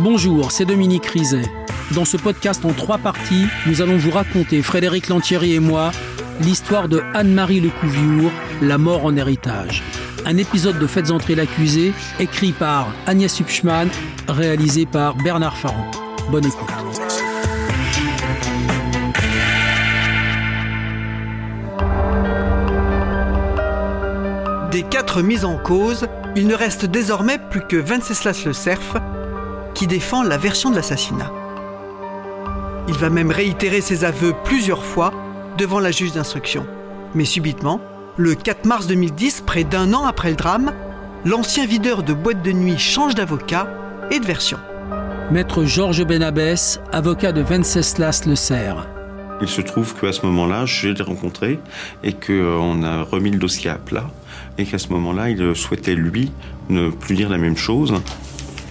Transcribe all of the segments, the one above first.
Bonjour, c'est Dominique Rizet. Dans ce podcast en trois parties, nous allons vous raconter, Frédéric Lantieri et moi, l'histoire de Anne-Marie Lecouviour, La mort en héritage. Un épisode de Faites entrer l'accusé, écrit par Agnès Hupschmann, réalisé par Bernard Farron. Bonne écoute. Des quatre mises en cause, il ne reste désormais plus que Venceslas le Cerf qui défend la version de l'assassinat. Il va même réitérer ses aveux plusieurs fois devant la juge d'instruction. Mais subitement, le 4 mars 2010, près d'un an après le drame, l'ancien videur de boîte de nuit change d'avocat et de version. Maître Georges Benabès, avocat de Venceslas Le Cerf. Il se trouve qu'à ce moment-là, je l'ai rencontré et qu'on a remis le dossier à plat et qu'à ce moment-là, il souhaitait, lui, ne plus dire la même chose.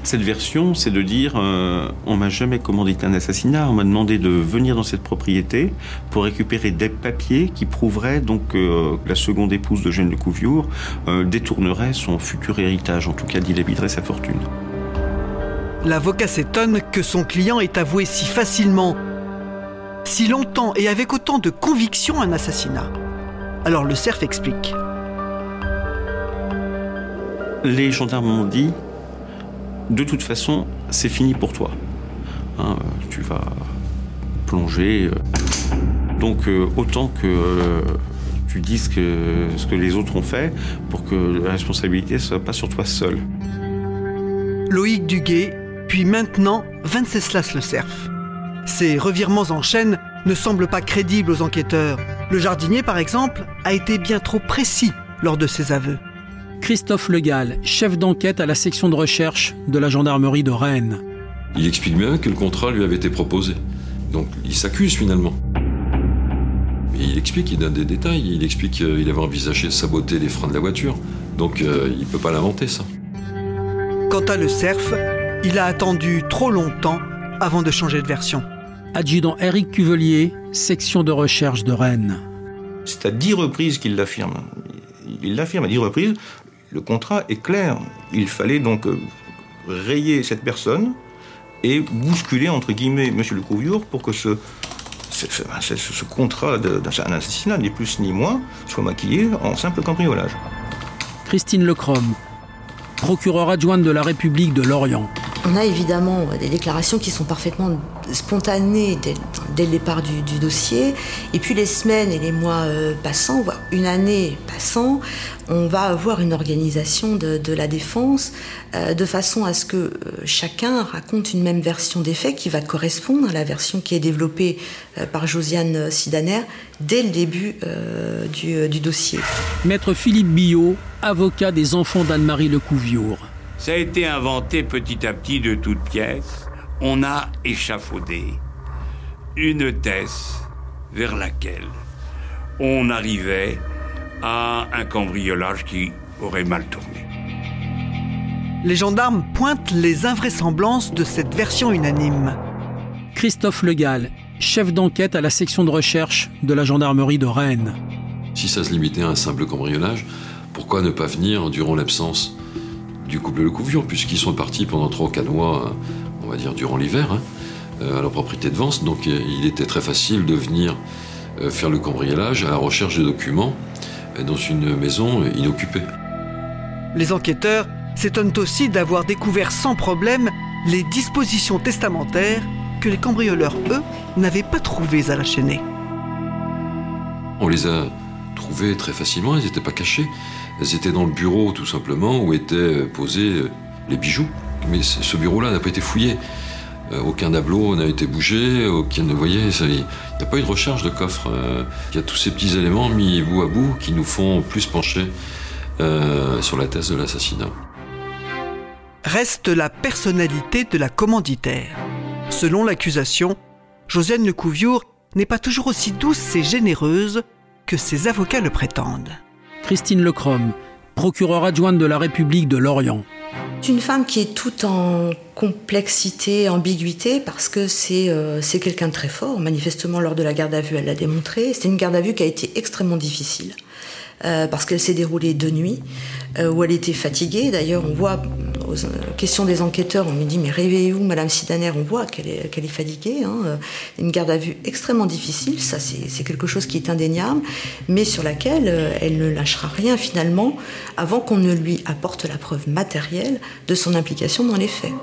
Cette version, c'est de dire euh, on m'a jamais commandité un assassinat, on m'a demandé de venir dans cette propriété pour récupérer des papiers qui prouveraient donc que euh, la seconde épouse de Jeanne de Couviour euh, détournerait son futur héritage, en tout cas dilapiderait sa fortune. L'avocat s'étonne que son client ait avoué si facilement, si longtemps et avec autant de conviction un assassinat. Alors le cerf explique. Les gendarmes m'ont dit de toute façon, c'est fini pour toi. Hein, tu vas plonger. Euh. Donc euh, autant que euh, tu dises ce que les autres ont fait pour que la responsabilité ne soit pas sur toi seul. Loïc Duguay, puis maintenant Venceslas Le Cerf. Ces revirements en chaîne ne semblent pas crédibles aux enquêteurs. Le jardinier, par exemple, a été bien trop précis lors de ses aveux. Christophe Legal, chef d'enquête à la section de recherche de la gendarmerie de Rennes. Il explique bien que le contrat lui avait été proposé. Donc il s'accuse finalement. Il explique, il donne des détails, il explique qu'il avait envisagé de saboter les freins de la voiture. Donc euh, il ne peut pas l'inventer ça. Quant à le cerf, il a attendu trop longtemps avant de changer de version. Adjudant Eric Cuvelier, section de recherche de Rennes. C'est à dix reprises qu'il l'affirme. Il l'affirme à dix reprises le contrat est clair. Il fallait donc euh, rayer cette personne et bousculer, entre guillemets, M. le Couviour pour que ce, ce, contrat d'un assassinat, ni plus ni moins, soit maquillé en simple cambriolage. Christine Lecrom, procureure adjointe de la République de Lorient. On a évidemment des déclarations qui sont parfaitement spontanées dès, le départ du, dossier. Et puis les semaines et les mois euh, passant, voire une année passant, on va avoir une organisation de, la défense euh, de façon à ce que euh, chacun raconte une même version des faits qui va correspondre à la version qui est développée par Josiane Sidaner dès le début du, du, dossier. Maître Philippe Billot, avocat des enfants d'Anne-Marie Lecouviour. Ça a été inventé petit à petit de toutes pièces. On a échafaudé une thèse vers laquelle on arrivait à un cambriolage qui aurait mal tourné. Les gendarmes pointent les invraisemblances de cette version unanime. Christophe Legal, chef d'enquête à la section de recherche de la gendarmerie de Rennes. Si ça se limitait à un simple cambriolage, pourquoi ne pas venir durant l'absence du couple Le Couvion, puisqu'ils sont partis pendant 3 ou 4 mois, on va dire durant l'hiver, hein, euh, à leur propriété de Vence. Donc euh, il était très facile de venir euh, faire le cambriolage à la recherche de documents dans une maison inoccupée. Les enquêteurs s'étonnent aussi d'avoir découvert sans problème les dispositions testamentaires que les cambrioleurs, eux, n'avaient pas trouvées à la chaînée. On les a trouvées très facilement, elles n'étaient pas cachées. Elles étaient dans le bureau tout simplement où étaient posés euh, les bijoux. Mais ce bureau-là n'a pas été fouillé. Euh, aucun tableau n'a été bougé, aucun ne voyait. Il n'y a pas eu de recherche de coffre. Euh, il y a tous ces petits éléments mis bout à bout qui nous font plus pencher sur la thèse de l'assassinat. Reste la personnalité de la commanditaire. Selon l'accusation, Josiane Lecouviour n'est pas toujours aussi douce et généreuse que ses avocats le prétendent. Christine Lecrom, procureure adjointe de la République de Lorient. C'est une femme qui est toute en complexité, ambiguïté, parce que euh, c'est quelqu'un de très fort. Manifestement, lors de la garde à vue, elle l'a démontré. C'est une garde à vue qui a été extrêmement difficile. Euh, parce qu'elle s'est déroulée de nuit, euh, où elle était fatiguée. D'ailleurs, on voit questions des enquêteurs, on lui dit mais réveillez-vous, Madame Sidaner, on voit qu'elle est, qu'elle fatiguée. Hein. Une garde à vue extrêmement difficile, ça c'est quelque chose qui est indéniable, mais sur laquelle elle ne lâchera rien finalement avant qu'on ne lui apporte la preuve matérielle de son implication dans les faits.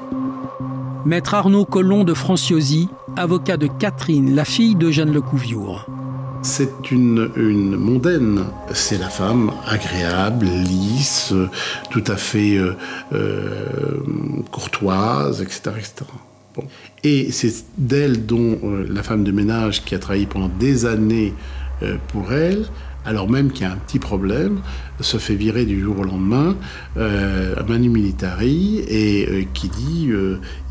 Maître Arnaud Collomb de Franciosi, avocat de Catherine, la fille d'Eugène Lecouviour. C'est une, mondaine. C'est la femme agréable, lisse, tout à fait euh, euh, courtoise, etc. etc. Et c'est d'elle dont euh, la femme de ménage qui a travaillé pendant des années pour elle, alors même qu'il y a un petit problème, se fait virer du jour au lendemain à Manu Militari et qui dit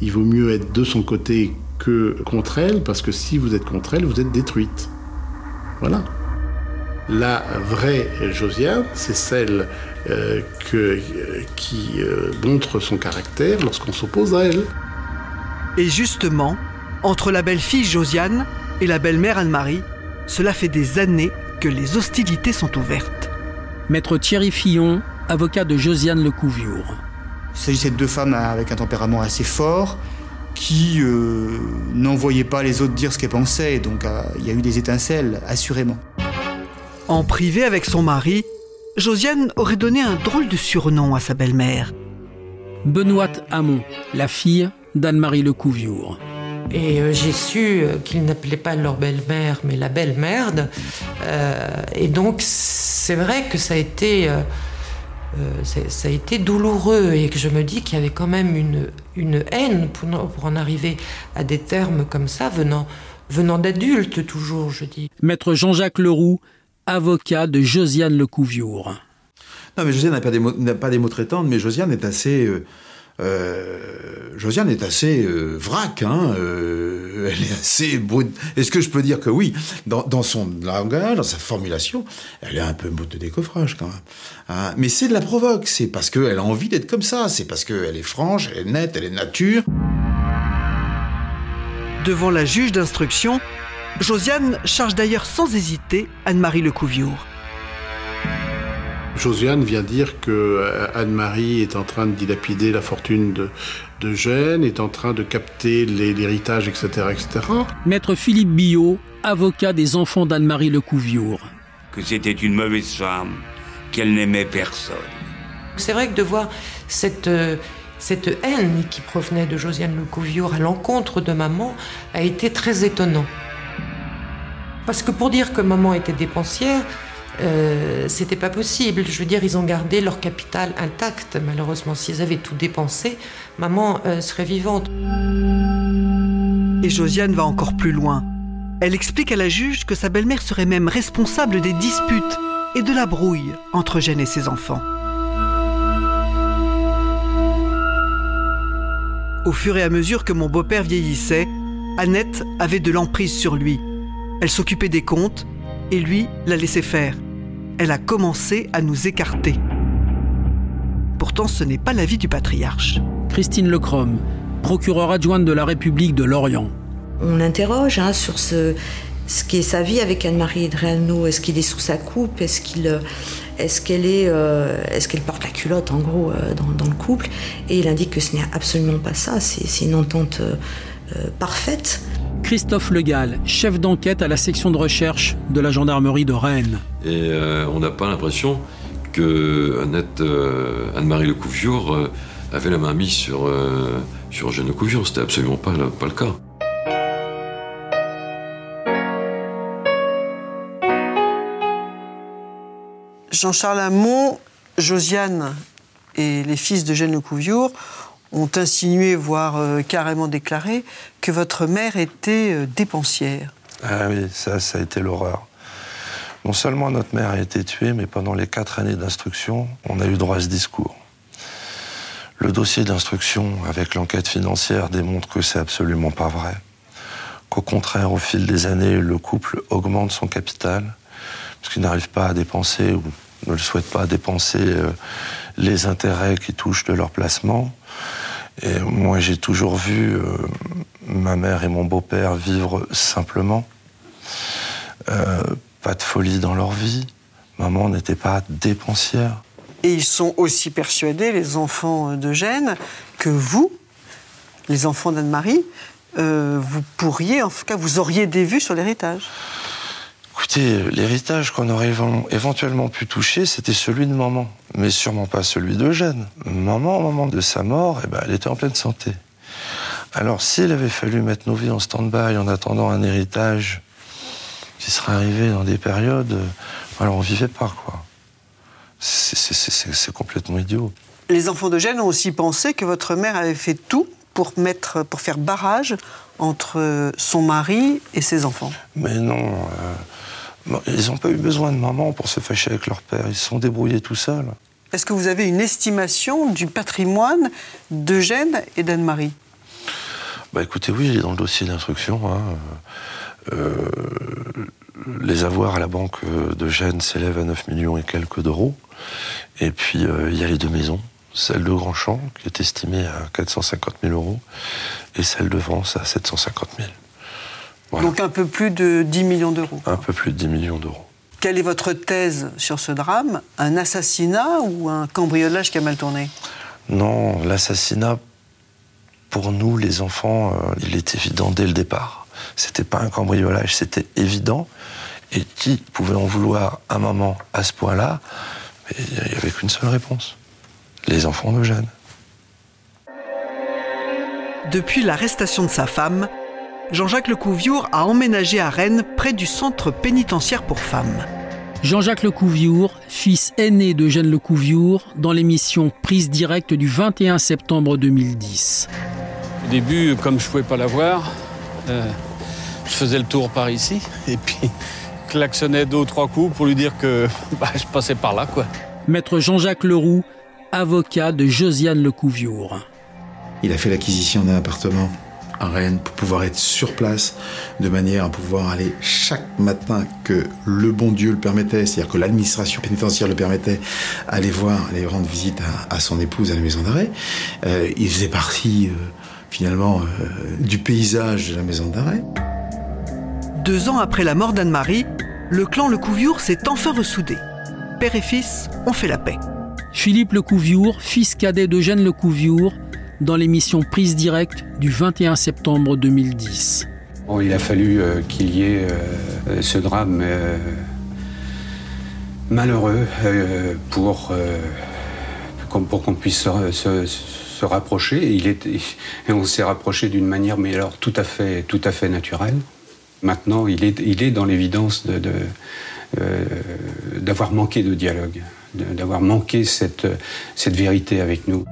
il vaut mieux être de son côté que contre elle parce que si vous êtes contre elle, vous êtes détruite. Voilà. La vraie Josiane, c'est celle euh, que, qui euh, montre son caractère lorsqu'on s'oppose à elle. Et justement, entre la belle-fille Josiane et la belle-mère Anne-Marie, cela fait des années que les hostilités sont ouvertes. Maître Thierry Fillon, avocat de Josiane Lecouviour. Il s'agissait de deux femmes avec un tempérament assez fort, qui euh, n'envoyait pas les autres dire ce qu'elle pensait, donc euh, il y a eu des étincelles, assurément. En privé avec son mari, Josiane aurait donné un drôle de surnom à sa belle-mère. Benoît Hamon, la fille d'Anne-Marie Lecouviour. Et euh, j'ai su qu'ils n'appelaient pas leur belle-mère, mais la belle-merde. et donc, c'est vrai que ça a été euh, ça a été douloureux et que je me dis qu'il y avait quand même une, une haine pour, pour, en arriver à des termes comme ça, venant, venant d'adultes toujours, je dis. Maître Jean-Jacques Leroux, avocat de Josiane Lecouviour. Non, mais Josiane n'a pas, des mots, pas des mots traitantes, mais Josiane est assez... Euh, euh, Josiane est assez euh, vrac, hein, euh, elle est assez brute. Est-ce que je peux dire que oui, dans, son langage, dans sa formulation, elle est un peu mot de décoffrage quand même. Hein. mais c'est de la provoque, c'est parce qu'elle a envie d'être comme ça, c'est parce qu'elle est franche, elle est nette, elle est nature. Devant la juge d'instruction, Josiane charge d'ailleurs sans hésiter Anne-Marie Lecouviour. Josiane vient dire que euh, Anne-Marie est en train de dilapider la fortune de, de Gênes, est en train de capter l'héritage, etc., etc. Maître Philippe Billot, avocat des enfants d'Anne-Marie Lecouviour. Que c'était une mauvaise femme, qu'elle n'aimait personne. C'est vrai que de voir cette, euh, cette haine qui provenait de Josiane Lecouviour à l'encontre de maman a été très étonnant. Parce que pour dire que maman était dépensière, euh, c'était pas possible. Je veux dire, ils ont gardé leur capital intact. Malheureusement, s'ils avaient tout dépensé, maman euh, serait vivante. Et Josiane va encore plus loin. Elle explique à la juge que sa belle-mère serait même responsable des disputes et de la brouille entre Jeanne et ses enfants. Au fur et à mesure que mon beau-père vieillissait, Annette avait de l'emprise sur lui. Elle s'occupait des comptes et lui la laissait faire. Elle a commencé à nous écarter. Pourtant, ce n'est pas l'avis du patriarche. Christine Lecrom, procureure adjointe de la République de Lorient. On l'interroge hein, sur ce, ce qui est sa vie avec Anne-Marie Edreano. Est-ce qu'il est sous sa coupe? Est-ce qu'il est-ce qu'elle est, euh, est-ce qu'elle porte la culotte en gros euh, dans, le couple? Et il indique que ce n'est absolument pas ça. C'est une entente euh, parfaite. Christophe Legal, chef d'enquête à la section de recherche de la gendarmerie de Rennes. Et euh, on n'a pas l'impression que Annette, euh, Anne-Marie Lecouviour euh, avait la main mise sur, sur Eugène Lecouviour. C'était absolument pas, pas le cas. Jean-Charles Hamon, Josiane et les fils de Jeanne Lecouviour ont insinué, voire euh, carrément déclaré, que votre mère était euh, dépensière. Ah oui, ça, ça a été l'horreur. Non seulement notre mère a été tuée, mais pendant les quatre années d'instruction, on a eu droit à ce discours. Le dossier d'instruction avec l'enquête financière démontre que c'est absolument pas vrai. Qu'au contraire, au fil des années, le couple augmente son capital, parce qu'il n'arrive pas à dépenser ou ne le souhaite pas dépenser euh, les intérêts qui touchent de leur placement. Et moi, j'ai toujours vu euh, ma mère et mon beau-père vivre simplement. Euh, pas de folie dans leur vie. Maman n'était pas dépensière. Et ils sont aussi persuadés, les enfants d'Eugène, que vous, les enfants d'Anne-Marie, euh, vous pourriez, en tout cas, vous auriez des vues sur l'héritage. Écoutez, l'héritage qu'on aurait éventuellement pu toucher, c'était celui de maman, mais sûrement pas celui d'Eugène. Maman, au moment de sa mort, eh ben, elle était en pleine santé. Alors, s'il avait fallu mettre nos vies en stand-by en attendant un héritage qui serait arrivé dans des périodes, euh, alors on vivait pas, quoi. C'est complètement idiot. Les enfants d'Eugène ont aussi pensé que votre mère avait fait tout pour, mettre, pour faire barrage entre son mari et ses enfants. Mais non. Euh, ils n'ont pas eu besoin de maman pour se fâcher avec leur père. Ils se sont débrouillés tout seuls. Est-ce que vous avez une estimation du patrimoine d'Eugène et d'Anne-Marie? Bah écoutez, oui, il est dans le dossier d'instruction. Hein. Euh, les avoirs à la banque d'Eugène s'élèvent à 9 millions et quelques d'euros. Et puis, euh, il y a les deux maisons celle de Grandchamp, qui est estimée à 450 000 euros, et celle de Vence à 750 000. Donc un peu plus de 10 millions d'euros. Un peu plus de 10 millions d'euros. Quelle est votre thèse sur ce drame? Un assassinat ou un cambriolage qui a mal tourné? Non, l'assassinat, pour nous, les enfants, euh, il est évident dès le départ. C'était pas un cambriolage, c'était évident. Et qui pouvait en vouloir à maman à ce point-là? Il n'y avait qu'une seule réponse les enfants de Jeanne. Depuis l'arrestation de sa femme, Jean-Jacques Lecouviour a emménagé à Rennes près du centre pénitentiaire pour femmes. Jean-Jacques Lecouviour, fils aîné de Jeanne Lecouviour, dans l'émission Prise directe du 21 septembre 2010. Au début, comme je ne pouvais pas la voir, euh, je faisais le tour par ici et puis klaxonnais deux ou trois coups pour lui dire que bah, je passais par là. quoi. Maître Jean-Jacques Leroux, avocat de Josiane Lecouviour. Il a fait l'acquisition d'un appartement à Rennes pour pouvoir être sur place, de manière à pouvoir aller chaque matin que le bon Dieu le permettait, c'est-à-dire que l'administration pénitentiaire le permettait, aller voir, aller rendre visite à, son épouse à la maison d'arrêt. Euh, il faisait partie euh, finalement euh, du paysage de la maison d'arrêt. Deux ans après la mort d'Anne-Marie, le clan Lecouviour s'est enfin ressoudé. Père et fils ont fait la paix. Philippe Lecouviour, fils cadet d'Eugène Lecouviour, dans l'émission Prise Directe du 21 septembre 2010. il a fallu euh, qu'il y ait euh, ce drame euh, malheureux pour, pour qu'on puisse se, rapprocher. On s'est rapproché d'une manière, mais alors tout à fait, tout à fait naturelle. Maintenant, il est, il est dans l'évidence de, d'avoir manqué de dialogue d'avoir manqué cette, cette vérité avec nous.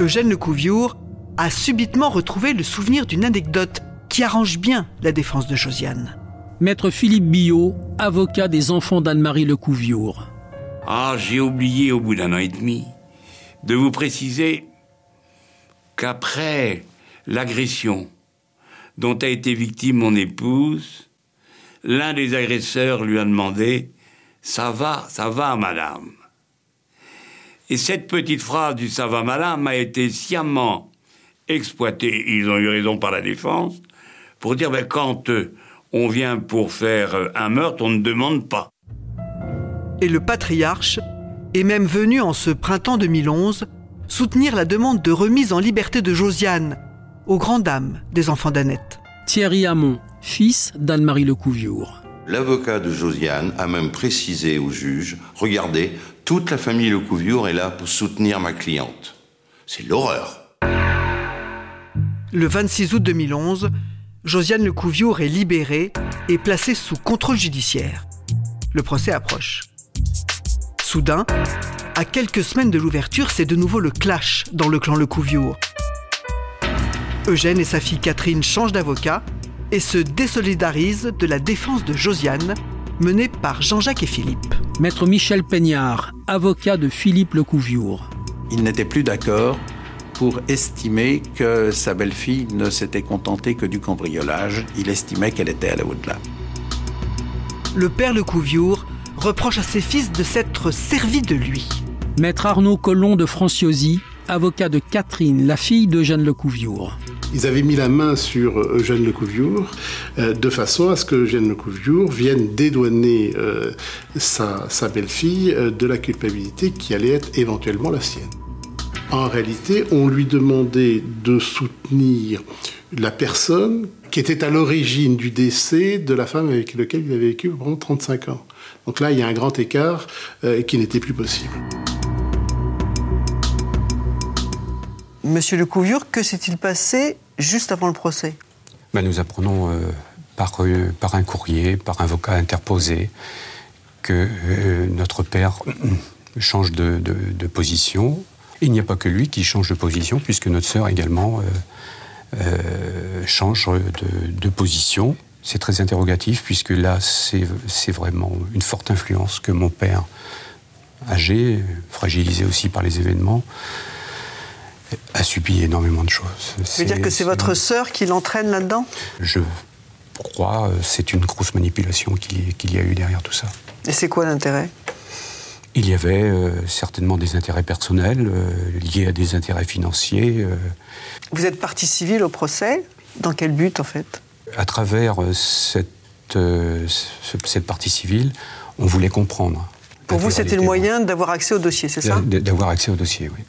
Eugène Lecouviour a subitement retrouvé le souvenir d'une anecdote qui arrange bien la défense de Josiane. Maître Philippe Billot, avocat des enfants d'Anne-Marie Lecouviour. Ah, j'ai oublié au bout d'un an et demi de vous préciser qu'après l'agression dont a été victime mon épouse, l'un des agresseurs lui a demandé ça va, ça va, madame? Et cette petite phrase du ça va, madame a été sciemment exploitée, ils ont eu raison par la défense, pour dire ben, quand euh, on vient pour faire euh, un meurtre, on ne demande pas. Et le patriarche est même venu en ce printemps 2011 soutenir la demande de remise en liberté de Josiane, aux grandes dames des enfants d'Annette. Thierry Hamon, fils d'Anne-Marie Lecouviour. L'avocat de Josiane a même précisé au juge Regardez, toute la famille Lecouviour est là pour soutenir ma cliente. C'est l'horreur. Le 26 août 2011, Josiane Lecouviour est libérée et placée sous contrôle judiciaire. Le procès approche. Soudain, à quelques semaines de l'ouverture, c'est de nouveau le clash dans le clan Lecouviour. Eugène et sa fille Catherine changent d'avocat et se désolidarise de la défense de Josiane, menée par Jean-Jacques et Philippe. Maître Michel Peignard, avocat de Philippe Lecouviour. Il n'était plus d'accord pour estimer que sa belle-fille ne s'était contentée que du cambriolage. Il estimait qu'elle était à la au-delà. Le père Lecouviour reproche à ses fils de s'être servi de lui. Maître Arnaud Collomb de Franciosi, avocat de Catherine, la fille de Jeanne Lecouviour. Ils avaient mis la main sur Eugène Lecouviour de façon à ce que Eugène Lecouviour vienne dédouaner sa, sa belle-fille de la culpabilité qui allait être éventuellement la sienne. En réalité, on lui demandait de soutenir la personne qui était à l'origine du décès de la femme avec laquelle il avait vécu pendant 35 ans. Donc là, il y a un grand écart euh, qui n'était plus possible. Monsieur Lecouvure, que s'est-il passé juste avant le procès ben, Nous apprenons euh, par, euh, par, un courrier, par un avocat interposé, que notre père change de, position. Il n'y a pas que lui qui change de position, puisque notre sœur également euh, change de, position. C'est très interrogatif puisque là, c'est vraiment une forte influence que mon père, âgé, fragilisé aussi par les événements, a subi énormément de choses. Vous veut dire que c'est votre sœur qui l'entraîne là-dedans? Je crois, euh, c'est une grosse manipulation qu'il y a eu derrière tout ça. Et c'est quoi l'intérêt? Il y avait euh, certainement des intérêts personnels liés à des intérêts financiers. Vous êtes partie civile au procès? Dans quel but, en fait? À travers euh, cette, euh, cette partie civile, on voulait comprendre. Pour vous, c'était le moyen d'avoir accès au dossier, c'est ça? D'avoir accès au dossier, oui.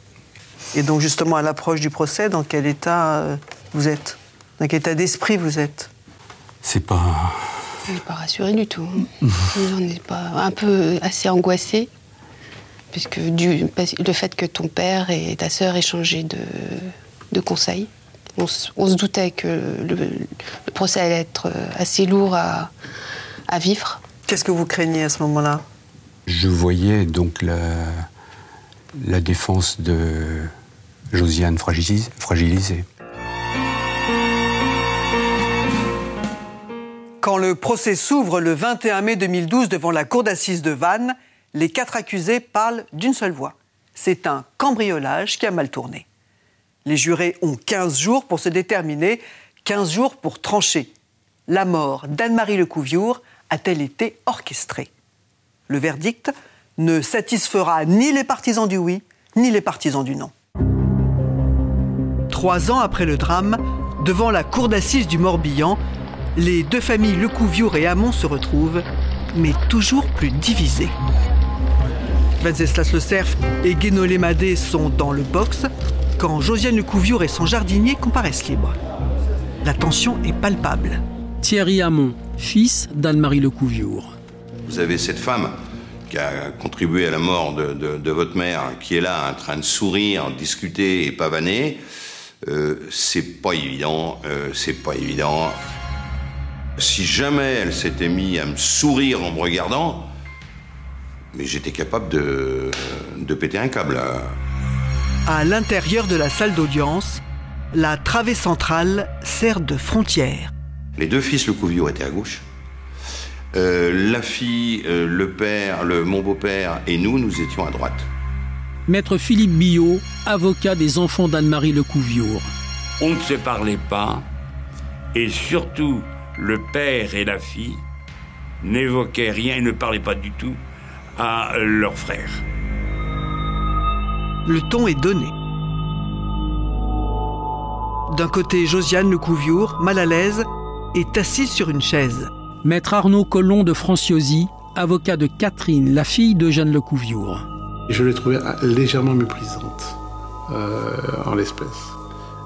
Et donc, justement, à l'approche du procès, dans quel état euh, vous êtes? Dans quel état d'esprit vous êtes? C'est pas. On n'est pas rassuré du tout. on n'est pas un peu assez angoissé, puisque du, le fait que ton père et ta sœur aient changé de, de conseils. On, se doutait que le, procès allait être assez lourd à, vivre. Qu'est-ce que vous craignez à ce moment-là? Je voyais donc la, la défense de Josiane fragilisée. Quand le procès s'ouvre le 21 mai 2012 devant la cour d'assises de Vannes, les quatre accusés parlent d'une seule voix. C'est un cambriolage qui a mal tourné. Les jurés ont 15 jours pour se déterminer, 15 jours pour trancher. La mort d'Anne-Marie Lecouviour a-t-elle été orchestrée? Le verdict ne satisfera ni les partisans du oui, ni les partisans du non. Trois ans après le drame, devant la cour d'assises du Morbihan, les deux familles Lecouviour et Hamon se retrouvent, mais toujours plus divisées. Venceslas Le Cerf et Guénolé Madé sont dans le box, quand Josiane Lecouviour et son jardinier comparaissent libres. La tension est palpable. Thierry Hamon, fils d'Anne-Marie Lecouviour. Vous avez cette femme qui a contribué à la mort de, votre mère, qui est là en train de sourire, discuter et pavaner. Euh, c'est pas évident, euh, c'est pas évident. Si jamais elle s'était mise à me sourire en me regardant, mais j'étais capable de, de péter un câble. À l'intérieur de la salle d'audience, la travée centrale sert de frontière. Les deux fils Lecouvio étaient à gauche. Euh, la fille, euh, le père, le, mon beau-père et nous, nous étions à droite. Maître Philippe Billot, avocat des enfants d'Anne-Marie Lecouviour. On ne se parlait pas, et surtout le père et la fille n'évoquaient rien et ne parlaient pas du tout à leur frère le ton est donné. D'un côté, Josiane Lecouviour, mal à l'aise, est assise sur une chaise. Maître Arnaud Collomb de Franciosi, avocat de Catherine, la fille de Jeanne Lecouviour. Je l'ai trouvée légèrement méprisante euh, en l'espèce.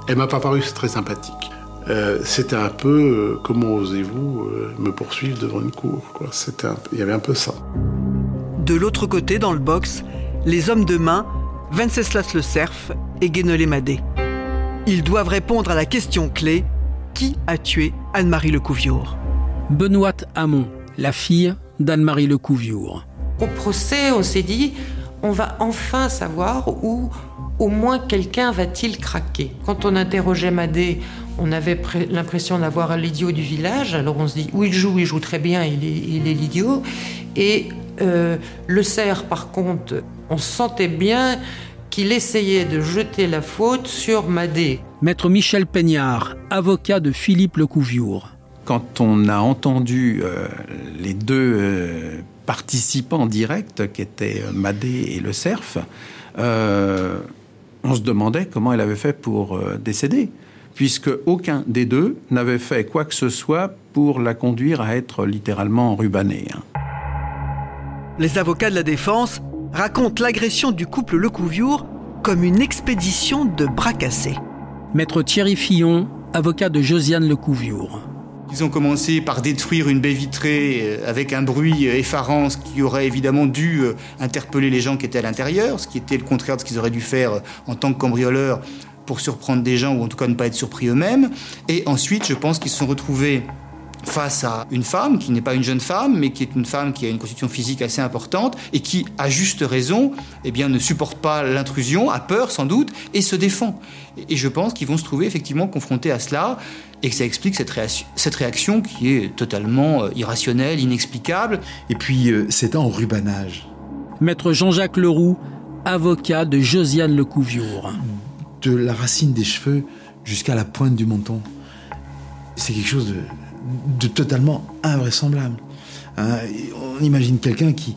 Elle m'a pas paru très sympathique. Euh, c'était un peu euh, comment osez-vous me poursuivre devant une cour Il y avait un peu ça. De l'autre côté, dans le box, les hommes de main Venceslas Le Cerf et Guénolé Madé. Ils doivent répondre à la question clé qui a tué Anne-Marie Lecouviour Benoît Hamon, la fille d'Anne-Marie Lecouviour. Au procès, on s'est dit on va enfin savoir où au moins quelqu'un va-t-il craquer. Quand on interrogeait Madé, on avait l'impression d'avoir l'idiot du village. Alors on se dit où il joue, il joue très bien, il est l'idiot. Et euh, le cerf, par contre, on sentait bien qu'il essayait de jeter la faute sur Madé. Maître Michel Peignard, avocat de Philippe Lecouviour. Quand on a entendu euh, les deux euh, participants directs, qui étaient Madé et le cerf, on se demandait comment elle avait fait pour décéder. puisque aucun des deux n'avait fait quoi que ce soit pour la conduire à être littéralement rubanée. hein. Les avocats de la défense racontent l'agression du couple Lecouviour comme une expédition de bras cassés. Maître Thierry Fillon, avocat de Josiane Lecouviour. Ils ont commencé par détruire une baie vitrée euh, avec un bruit euh, effarant, ce qui aurait évidemment dû euh, interpeller les gens qui étaient à l'intérieur, ce qui était le contraire de ce qu'ils auraient dû faire en tant que cambrioleurs pour surprendre des gens ou en tout cas ne pas être surpris eux-mêmes. Et ensuite, je pense qu'ils se sont retrouvés face à une femme qui n'est pas une jeune femme, mais qui est une femme qui a une constitution physique assez importante et qui, à juste raison, eh bien, ne supporte pas l'intrusion, a peur sans doute et se défend. Et je pense qu'ils vont se trouver effectivement confrontés à cela et que ça explique cette, réaction, cette réaction qui est totalement euh, irrationnelle, inexplicable. Et puis, euh, c'était en rubanage. Maître Jean-Jacques Leroux, avocat de Josiane Lecouviour. De la racine des cheveux jusqu'à la pointe du menton. C'est quelque chose de, de totalement invraisemblable. Et on imagine quelqu'un qui,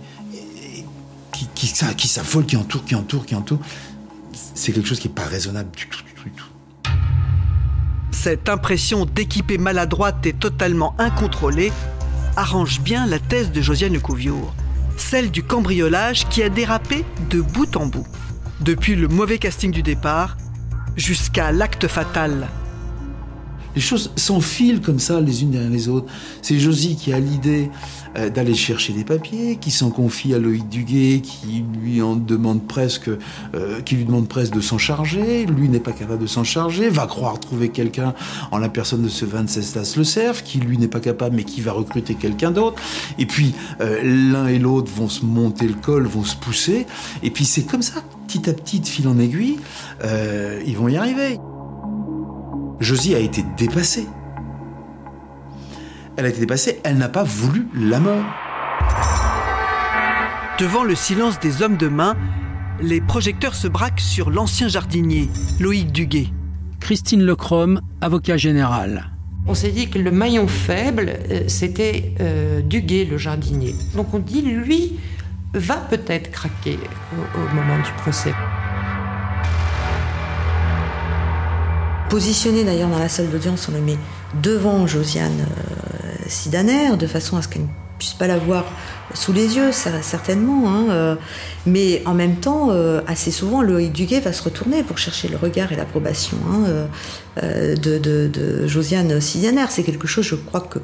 qui, qui, s'a- qui s'affole, qui entoure, qui entoure, qui entoure. C'est quelque chose qui n'est pas raisonnable. Cette impression d'équiper maladroite et totalement incontrôlée arrange bien la thèse de Josiane Lecouviour, celle du cambriolage qui a dérapé de bout en bout, depuis le mauvais casting du départ jusqu'à l'acte fatal. Les choses s'enfilent comme ça les unes derrière les autres. C'est Josie qui a l'idée euh, d'aller chercher des papiers, qui s'en confie à Loïc Duguay, qui lui en demande presque, euh, qui lui demande presque de s'en charger. Lui n'est pas capable de s'en charger, va croire trouver quelqu'un en la personne de ce Venceslas Le Cerf, qui lui n'est pas capable mais qui va recruter quelqu'un d'autre. Et puis euh, l'un et l'autre vont se monter le col, vont se pousser. Et puis c'est comme ça, petit à petit, de fil en aiguille, euh, ils vont y arriver. Josie a été dépassée. Elle a été dépassée, elle n'a pas voulu la mort. Devant le silence des hommes de main, les projecteurs se braquent sur l'ancien jardinier, Loïc Duguay. Christine Lecrom, avocat général. On s'est dit que le maillon faible, euh, c'était euh, Duguay, le jardinier. Donc on dit, lui va peut-être craquer au, au moment du procès. Positionné d'ailleurs dans la salle d'audience, on le met devant Josiane euh, Sidaner, de façon à ce qu'elle ne puisse pas la voir sous les yeux, ça, certainement. hein, euh, mais en même temps, euh, assez souvent, Loïc Duguay va se retourner pour chercher le regard et l'approbation hein, de, de- de Josiane Sidaner. C'est quelque chose, je crois, que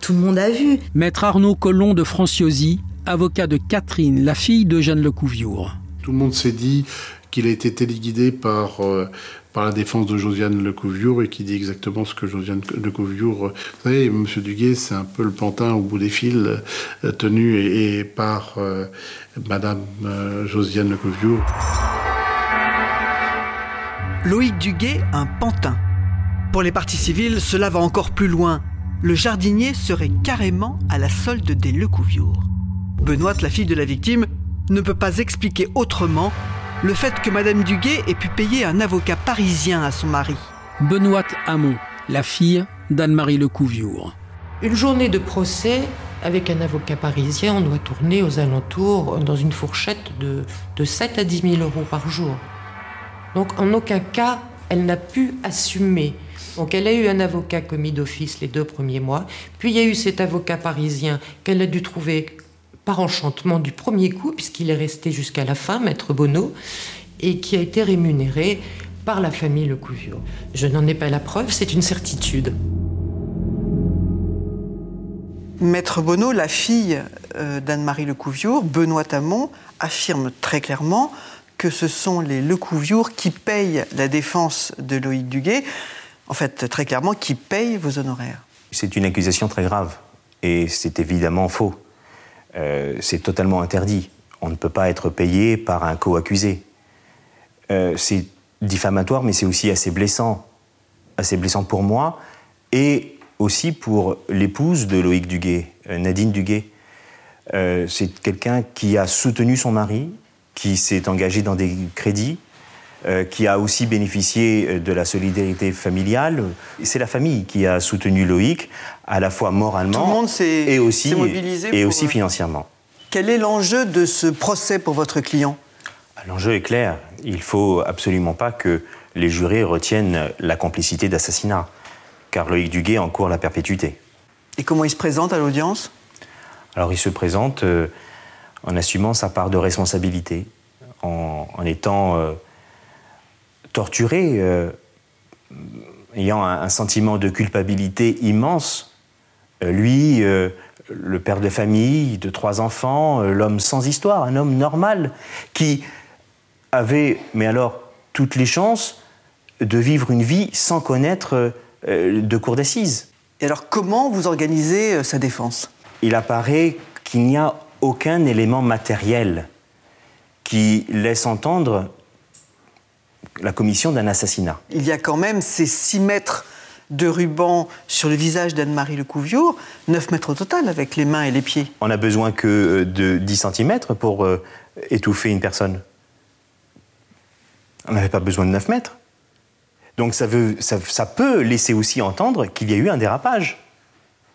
tout le monde a vu. Maître Arnaud Collomb de Franciosi, avocat de Catherine, la fille d'Eugène Lecouviour. Tout le monde s'est dit qu'il a été téléguidé par, euh, par la défense de Josiane Lecouviour et qui dit exactement ce que Josiane Lecouviour. euh, Vous savez, M. Duguay, c'est un peu le pantin au bout des fils, euh, tenu et, par euh, Madame euh, Josiane Lecouviour. Loïc Duguay, un pantin. Pour les parties civiles, cela va encore plus loin. Le jardinier serait carrément à la solde des Lecouviour. Benoît, la fille de la victime, ne peut pas expliquer autrement le fait que Madame Duguay ait pu payer un avocat parisien à son mari. Benoît Hamon, la fille d'Anne-Marie Lecouviour. Une journée de procès avec un avocat parisien, on doit tourner aux alentours dans une fourchette de, de 7 à 10 000 euros par jour. Donc en aucun cas, elle n'a pu assumer. Donc elle a eu un avocat commis d'office les deux premiers mois, puis il y a eu cet avocat parisien qu'elle a dû trouver par enchantement du premier coup, puisqu'il est resté jusqu'à la fin, maître Bonneau, et qui a été rémunéré par la famille Lecouvio. Je n'en ai pas la preuve, c'est une certitude. Maître Bonneau, la fille euh, d'Anne-Marie Lecouviour, Benoît Hamon, affirme très clairement que ce sont les Lecouviour qui payent la défense de Loïc Duguay, en fait très clairement qui payent vos honoraires. C'est une accusation très grave et c'est évidemment faux. Euh, c'est totalement interdit. On ne peut pas être payé par un co-accusé. Euh, c'est diffamatoire, mais c'est aussi assez blessant. Assez blessant pour moi et aussi pour l'épouse de Loïc Duguay, euh, Nadine Duguay. C'est quelqu'un qui a soutenu son mari, qui s'est engagé dans des crédits, qui a aussi bénéficié euh, de la solidarité familiale. C'est la famille qui a soutenu Loïc, à la fois moralement Tout le monde s'est et aussi, mobilisé et aussi euh, financièrement. Quel est l'enjeu de ce procès pour votre client? L'enjeu est clair. Il faut absolument pas que les jurés retiennent la complicité d'assassinat, car Loïc Duguay encourt la perpétuité. Et comment il se présente à l'audience? Alors il se présente euh, en assumant sa part de responsabilité, en, étant euh, torturé, euh, ayant un, sentiment de culpabilité immense. lui, le père de famille, de trois enfants, l'homme sans histoire, un homme normal, qui avait, mais alors, toutes les chances de vivre une vie sans connaître de cour d'assises. Et alors, comment vous organisez sa défense? Il apparaît qu'il n'y a aucun élément matériel qui laisse entendre la commission d'un assassinat. Il y a quand même ces 6 mètres de ruban sur le visage d'Anne-Marie Lecouviour, 9 mètres au total avec les mains et les pieds. On n'a besoin que euh, de 10 cm pour euh, étouffer une personne. On n'avait pas besoin de 9 mètres. Donc ça, veut, ça peut laisser aussi entendre qu'il y a eu un dérapage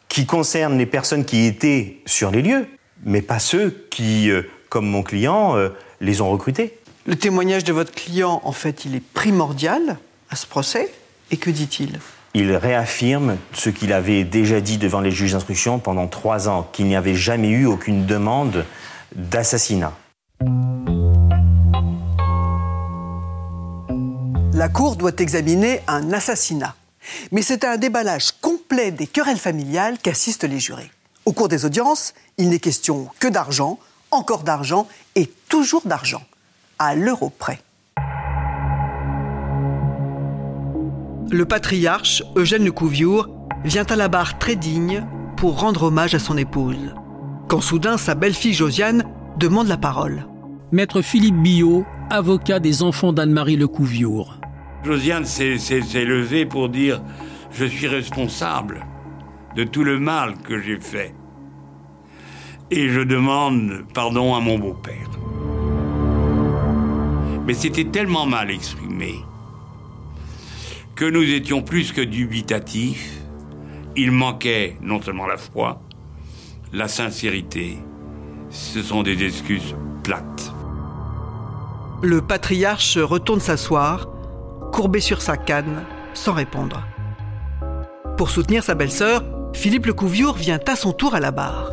qui concerne les personnes qui étaient sur les lieux mais pas ceux qui, euh, comme mon client, euh, les ont recrutés. Le témoignage de votre client, en fait, il est primordial à ce procès. Et que dit-il? Il réaffirme ce qu'il avait déjà dit devant les juges d'instruction pendant trois ans, qu'il n'y avait jamais eu aucune demande d'assassinat. La Cour doit examiner un assassinat. Mais c'est à un déballage complet des querelles familiales qu'assistent les jurés. Au cours des audiences, il n'est question que d'argent, encore d'argent et toujours d'argent, à l'euro près. Le patriarche, Eugène Lecouviour, vient à la barre très digne pour rendre hommage à son épouse. Quand soudain sa belle-fille Josiane demande la parole. Maître Philippe Billot, avocat des enfants d'Anne-Marie Lecouviour. Josiane s'est levée pour dire Je suis responsable de tout le mal que j'ai fait. Et je demande pardon à mon beau-père. Mais c'était tellement mal exprimé que nous étions plus que dubitatifs. Il manquait non seulement la foi, la sincérité. Ce sont des excuses plates. Le patriarche retourne s'asseoir, courbé sur sa canne, sans répondre. Pour soutenir sa belle-sœur, Philippe Lecouviour vient à son tour à la barre.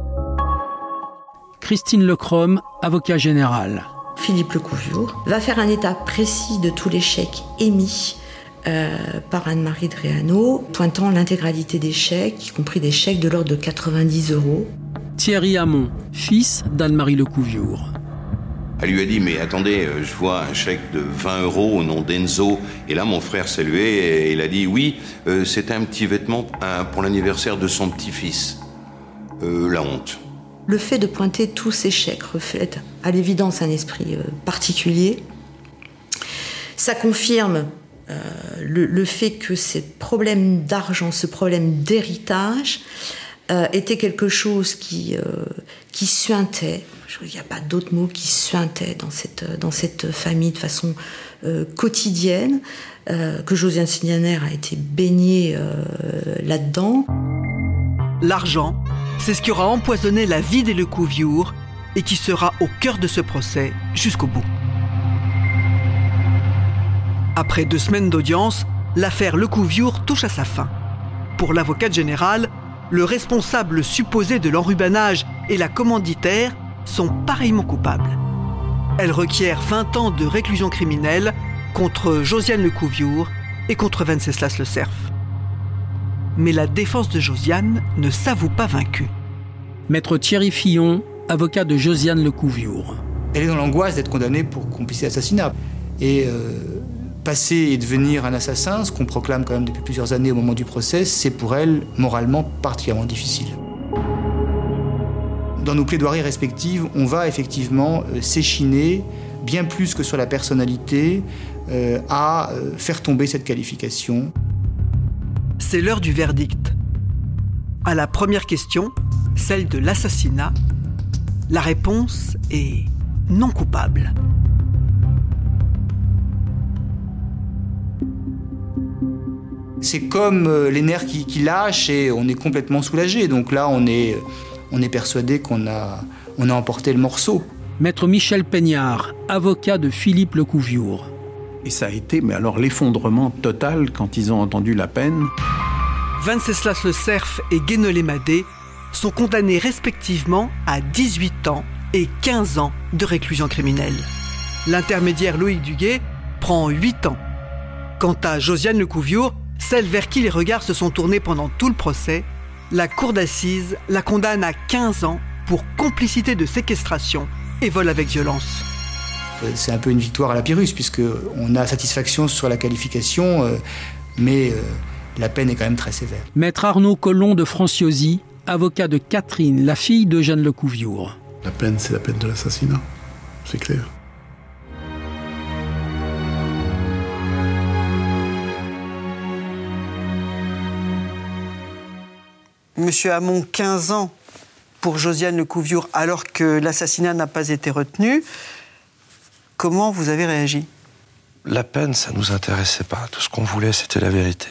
Christine Lecrom, avocat général. Philippe Lecouviour va faire un état précis de tous les chèques émis euh, par Anne-Marie Dréano, pointant l'intégralité des chèques, y compris des chèques de l'ordre de 90 euros. Thierry Hamon, fils d'Anne-Marie Lecouviour. Elle lui a dit, mais attendez, euh, je vois un chèque de 20 euros au nom d'Enzo. Et là, mon frère s'est levé et il a dit, oui, euh, c'était un petit vêtement pour l'anniversaire de son petit-fils. Euh, la honte. Le fait de pointer tous ces chèques reflète à l'évidence un esprit particulier. Ça confirme le, fait que ces problèmes d'argent, ce problème d'héritage, était quelque chose qui, qui suintait il n'y a pas d'autre mot qui suintait dans cette, dans cette famille de façon euh, quotidienne, euh, que Josiane Signaner a été baignée euh, là-dedans. L'argent, c'est ce qui aura empoisonné la vie des Lecouviour et qui sera au cœur de ce procès jusqu'au bout. Après deux semaines d'audience, l'affaire Lecouviour touche à sa fin. Pour l'avocate générale, le responsable supposé de l'enrubanage et la commanditaire sont pareillement coupables. Elle requiert 20 ans de réclusion criminelle contre Josiane Lecouviour et contre Venceslas Le Cerf. Mais la défense de Josiane ne s'avoue pas vaincue. Maître Thierry Fillon, avocat de Josiane Lecouviour. Elle est dans l'angoisse d'être condamnée pour complice d'assassinat. Et euh, passer et devenir un assassin, ce qu'on proclame quand même depuis plusieurs années au moment du procès, c'est pour elle moralement particulièrement difficile dans nos plaidoiries respectives, on va effectivement euh, s'échiner, bien plus que sur la personnalité, euh, à euh, faire tomber cette qualification. C'est l'heure du verdict. À la première question, celle de l'assassinat, la réponse est non coupable. C'est comme les nerfs qui, qui, lâchent et on est complètement soulagé. Donc là, on est on est persuadé qu'on a, emporté le morceau. Maître Michel Peignard, avocat de Philippe Lecouviour. Et ça a été, mais alors, l'effondrement total quand ils ont entendu la peine. Venceslas le Cerf et Guénolé Madé sont condamnés respectivement à 18 ans et 15 ans de réclusion criminelle. L'intermédiaire Loïc Duguet prend 8 ans. Quant à Josiane Lecouviour, celle vers qui les regards se sont tournés pendant tout le procès, la cour d'assises la condamne à 15 ans pour complicité de séquestration et vol avec violence. C'est un peu une victoire à la Pyrrhus, puisqu'on a satisfaction sur la qualification, euh, mais euh, la peine est quand même très sévère. Maître Arnaud Collomb de Franciosi, avocat de Catherine, la fille d'Eugène Lecouviour. La peine, c'est la peine de l'assassinat. C'est clair. Monsieur Hamon, 15 ans pour Josiane Lecouviour alors que l'assassinat n'a pas été retenu. Comment vous avez réagi? La peine, ça nous intéressait pas. Tout ce qu'on voulait, c'était la vérité.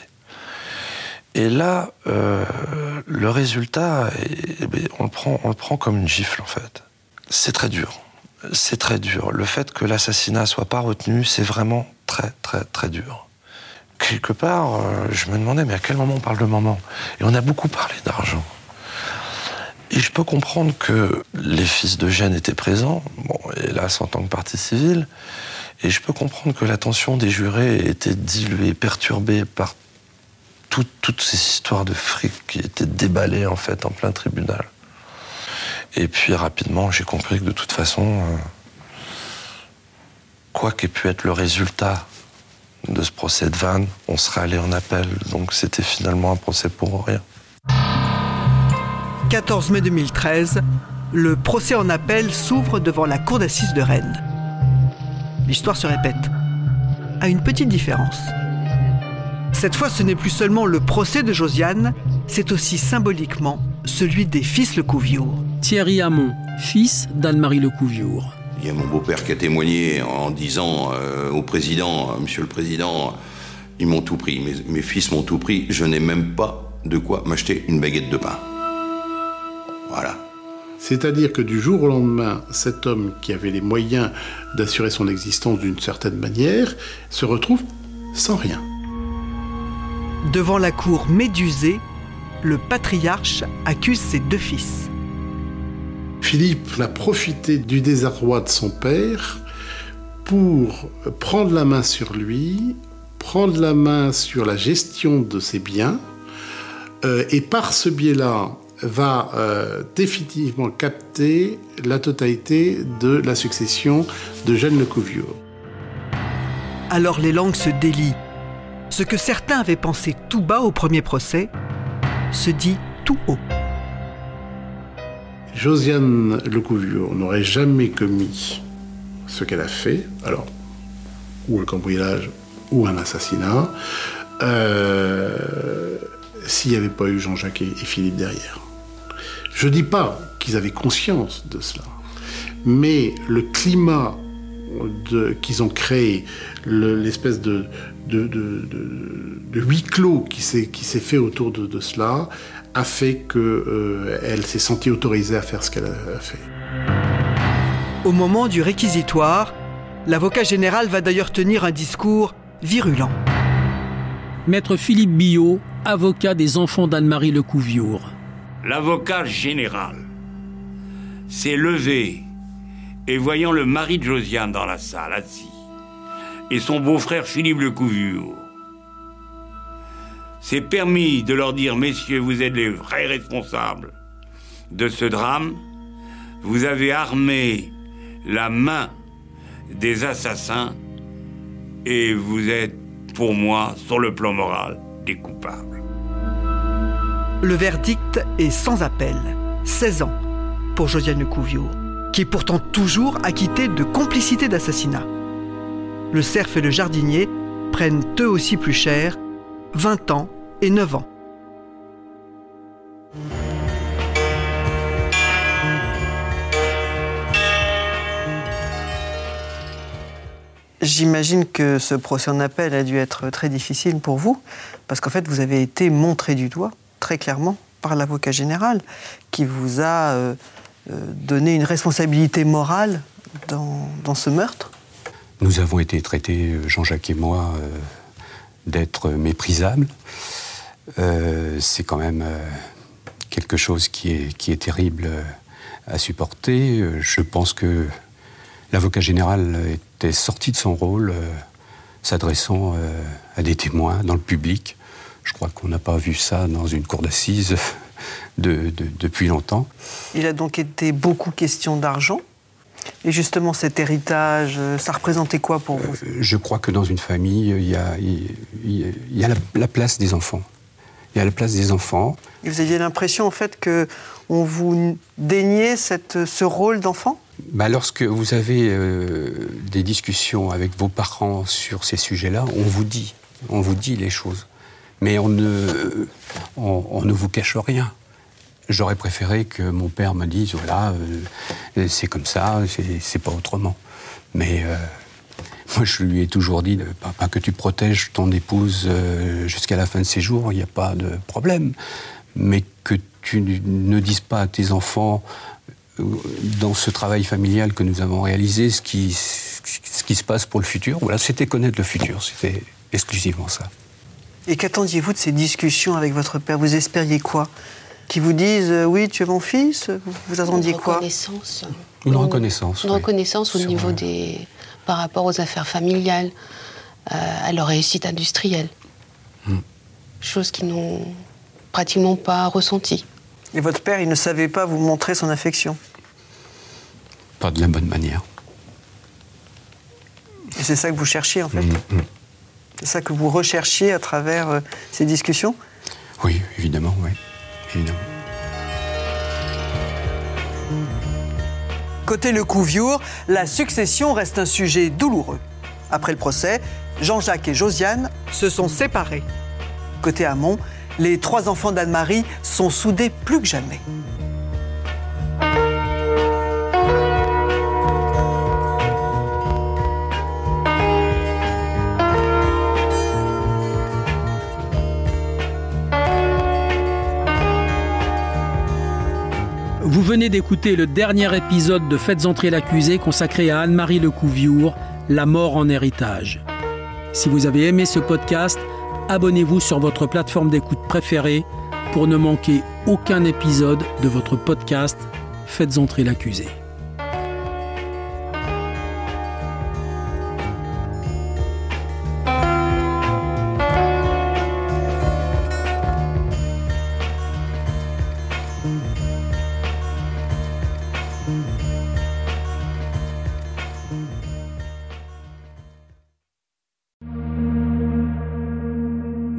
Et là, euh, le résultat, eh ben, on, le prend, on le prend comme une gifle, en fait. C'est très dur. C'est très dur. Le fait que l'assassinat soit pas retenu, c'est vraiment très, très, très dur. Quelque part, euh, je me demandais, mais à quel moment on parle de maman? Et on a beaucoup parlé d'argent. Et je peux comprendre que les fils de Gênes étaient présents, bon, hélas en tant que partie civile, et je peux comprendre que l'attention des jurés était diluée, perturbée par tout- toutes ces histoires de fric qui étaient déballées en fait en plein tribunal. Et puis rapidement, j'ai compris que de toute façon, euh, quoi qu'ait pu être le résultat de ce procès de Vannes, on serait allé en appel, donc c'était finalement un procès pour rien. 14 mai 2013, le procès en appel s'ouvre devant la cour d'assises de Rennes. L'histoire se répète, à une petite différence. Cette fois, ce n'est plus seulement le procès de Josiane, c'est aussi symboliquement celui des fils Lecouviour. Thierry Hamon, fils d'Anne-Marie Lecouviour. Il y a mon beau-père qui a témoigné en disant euh, au président, euh, Monsieur le Président, ils m'ont tout pris, mes, mes fils m'ont tout pris, je n'ai même pas de quoi m'acheter une baguette de pain. Voilà. C'est-à-dire que du jour au lendemain, cet homme qui avait les moyens d'assurer son existence d'une certaine manière se retrouve sans rien. Devant la cour médusée, le patriarche accuse ses deux fils. Philippe a profité du désarroi de son père pour prendre la main sur lui, prendre la main sur la gestion de ses biens, euh, et par ce biais-là va euh, définitivement capter la totalité de la succession de Jeanne Lecouviour. Alors les langues se délient. Ce que certains avaient pensé tout bas au premier procès se dit tout haut. Josiane Lecouviour n'aurait jamais commis ce qu'elle a fait, alors, ou un cambriolage, ou un assassinat, euh, s'il n'y avait pas eu Jean-Jacques et Philippe derrière. Je dis pas qu'ils avaient conscience de cela, mais le climat qu'ils ont créé, le- l'espèce de, de, de- de- de huis clos qui s'est fait autour de, de cela, a fait qu'elle s'est sentie autorisée à faire ce qu'elle a a fait. Au moment du réquisitoire, l'avocat général va d'ailleurs tenir un discours virulent. Maître Philippe Billot, avocat des enfants d'Anne-Marie Lecouviour. L'avocat général s'est levé et voyant le mari de Josiane dans la salle assis et son beau-frère Philippe Lecouviour s'est permis de leur dire messieurs vous êtes les vrais responsables de ce drame. Vous avez armé la main des assassins et vous êtes pour moi sur le plan moral des coupables Le verdict est sans appel. 16 ans pour Josiane Lecouviour, qui est pourtant toujours acquitté de complicité d'assassinat. Le cerf et le jardinier prennent eux aussi plus cher, 20 ans et 9 ans. J'imagine que ce procès en appel a dû être très difficile pour vous, parce qu'en fait, vous avez été montré du doigt, très clairement, par l'avocat général, qui vous a euh, euh, donné une responsabilité morale dans, dans ce meurtre. Nous avons été traités, Jean-Jacques et moi, d'être méprisables. c'est quand même quelque chose qui est, qui est terrible à supporter. Je pense que l'avocat général était sorti de son rôle, euh, s'adressant euh, à des témoins dans le public. Je crois qu'on n'a pas vu ça dans une cour d'assises depuis longtemps. Il a donc été beaucoup question d'argent. Et justement, cet héritage, euh, ça représentait quoi pour vous? Je crois que dans une famille, il y a, il y a la, place des enfants. Il y a la place des enfants. Et vous aviez l'impression, en fait, que on vous déniait cette, ce rôle d'enfant? Bah, lorsque vous avez euh, des discussions avec vos parents sur ces sujets-là, on vous dit, on vous dit les choses. Mais on ne, on, ne vous cache rien. J'aurais préféré que mon père me dise, voilà, euh, c'est comme ça, c'est pas autrement. Mais euh, moi, je lui ai toujours dit, pas, que tu protèges ton épouse jusqu'à la fin de ses jours, il n'y a pas de problème. Mais que tu ne dises pas à tes enfants, dans ce travail familial que nous avons réalisé, ce qui se passe pour le futur. Voilà, c'était connaître le futur, c'était exclusivement ça. Et qu'attendiez-vous de ces discussions avec votre père Vous espériez quoi Qui vous disent euh, oui, tu es mon fils Vous attendiez quoi Une reconnaissance. Une reconnaissance. Une reconnaissance au niveau des. par rapport aux affaires familiales, euh, à leur réussite industrielle. Hmm. Chose qu'ils n'ont pratiquement pas ressentie. Et votre père, il ne savait pas vous montrer son affection Pas de la bonne manière. Et c'est ça que vous cherchiez, en fait mm, mm. C'est ça que vous recherchiez à travers euh, ces discussions? Oui, évidemment, oui. Évidemment. Côté le Couviour, la succession reste un sujet douloureux. Après le procès, Jean-Jacques et Josiane se sont séparés. Côté Hamon, les trois enfants d'Anne-Marie sont soudés plus que jamais. Vous venez d'écouter le dernier épisode de Faites entrer l'accusé consacré à Anne-Marie Lecouviour, La mort en héritage. Si vous avez aimé ce podcast, abonnez-vous sur votre plateforme d'écoute préférée pour ne manquer aucun épisode de votre podcast Faites entrer l'accusé.